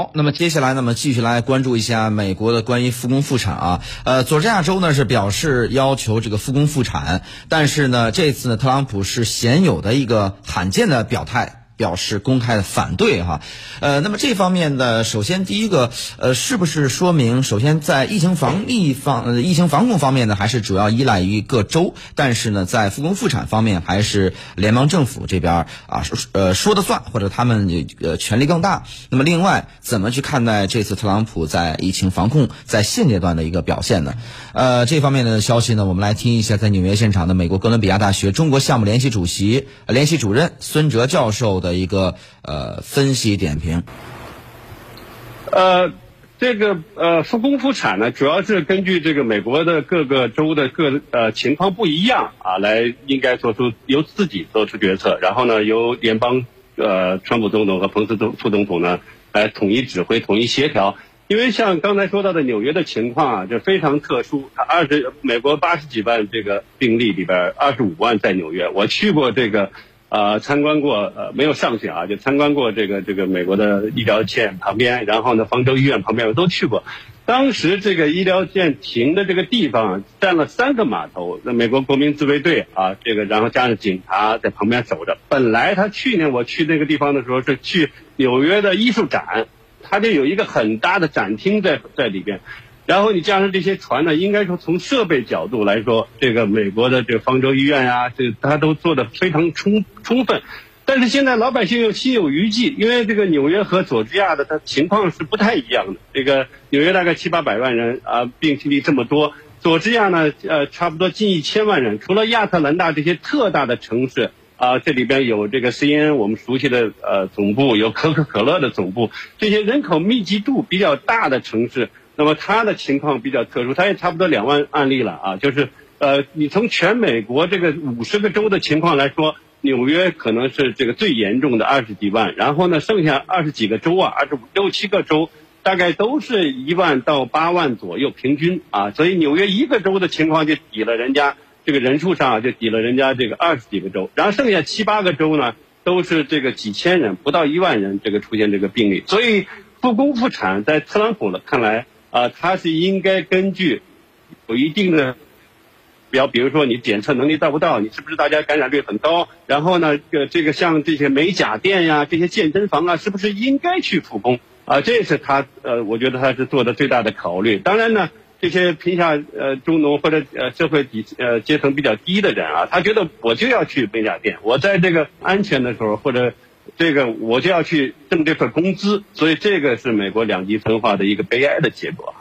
好，那么接下来呢，我们继续来关注一下美国的关于复工复产啊。呃，佐治亚州呢是表示要求这个复工复产，但是呢，这次呢，特朗普是鲜有的一个罕见的表态。表示公开的反对哈，呃，那么这方面呢，首先第一个，呃，是不是说明，首先在疫情防疫方，呃，疫情防控方面呢，还是主要依赖于各州，但是呢，在复工复产方面，还是联邦政府这边啊，呃，说的算，或者他们呃权力更大。那么另外，怎么去看待这次特朗普在疫情防控在现阶段的一个表现呢？呃，这方面的消息呢，我们来听一下，在纽约现场的美国哥伦比亚大学中国项目联系主席、联系主任孙哲教授的。一个呃分析点评，呃，这个呃复工复产呢，主要是根据这个美国的各个州的各呃情况不一样啊，来应该做出由自己做出决策，然后呢由联邦呃川普总统和彭斯总副总统呢来统一指挥、统一协调。因为像刚才说到的纽约的情况啊，就非常特殊，它二十美国八十几万这个病例里边，二十五万在纽约，我去过这个。呃，参观过，呃，没有上去啊，就参观过这个这个美国的医疗线旁边，然后呢，方舟医院旁边我都去过。当时这个医疗线停的这个地方占了三个码头，那美国国民自卫队啊，这个然后加上警察在旁边守着。本来他去年我去那个地方的时候是去纽约的艺术展，他就有一个很大的展厅在在里边。然后你加上这些船呢，应该说从设备角度来说，这个美国的这个方舟医院啊，这它都做的非常充充分。但是现在老百姓又心有余悸，因为这个纽约和佐治亚的它情况是不太一样的。这个纽约大概七八百万人啊，病例这么多；佐治亚呢，呃，差不多近一千万人。除了亚特兰大这些特大的城市啊，这里边有这个 CNN 我们熟悉的呃总部，有可口可乐的总部，这些人口密集度比较大的城市。那么他的情况比较特殊，他也差不多两万案例了啊，就是呃，你从全美国这个五十个州的情况来说，纽约可能是这个最严重的二十几万，然后呢，剩下二十几个州啊，二十五六七个州，大概都是一万到八万左右平均啊，所以纽约一个州的情况就抵了人家这个人数上就抵了人家这个二十几个州，然后剩下七八个州呢都是这个几千人不到一万人这个出现这个病例，所以复工复产在特朗普的看来。啊，它是应该根据有一定的标，比如说你检测能力到不到，你是不是大家感染率很高？然后呢，这个这个像这些美甲店呀、这些健身房啊，是不是应该去复工？啊，这是他呃，我觉得他是做的最大的考虑。当然呢，这些贫下呃中农或者呃社会底呃阶层比较低的人啊，他觉得我就要去美甲店，我在这个安全的时候或者。这个我就要去挣这份工资，所以这个是美国两极分化的一个悲哀的结果。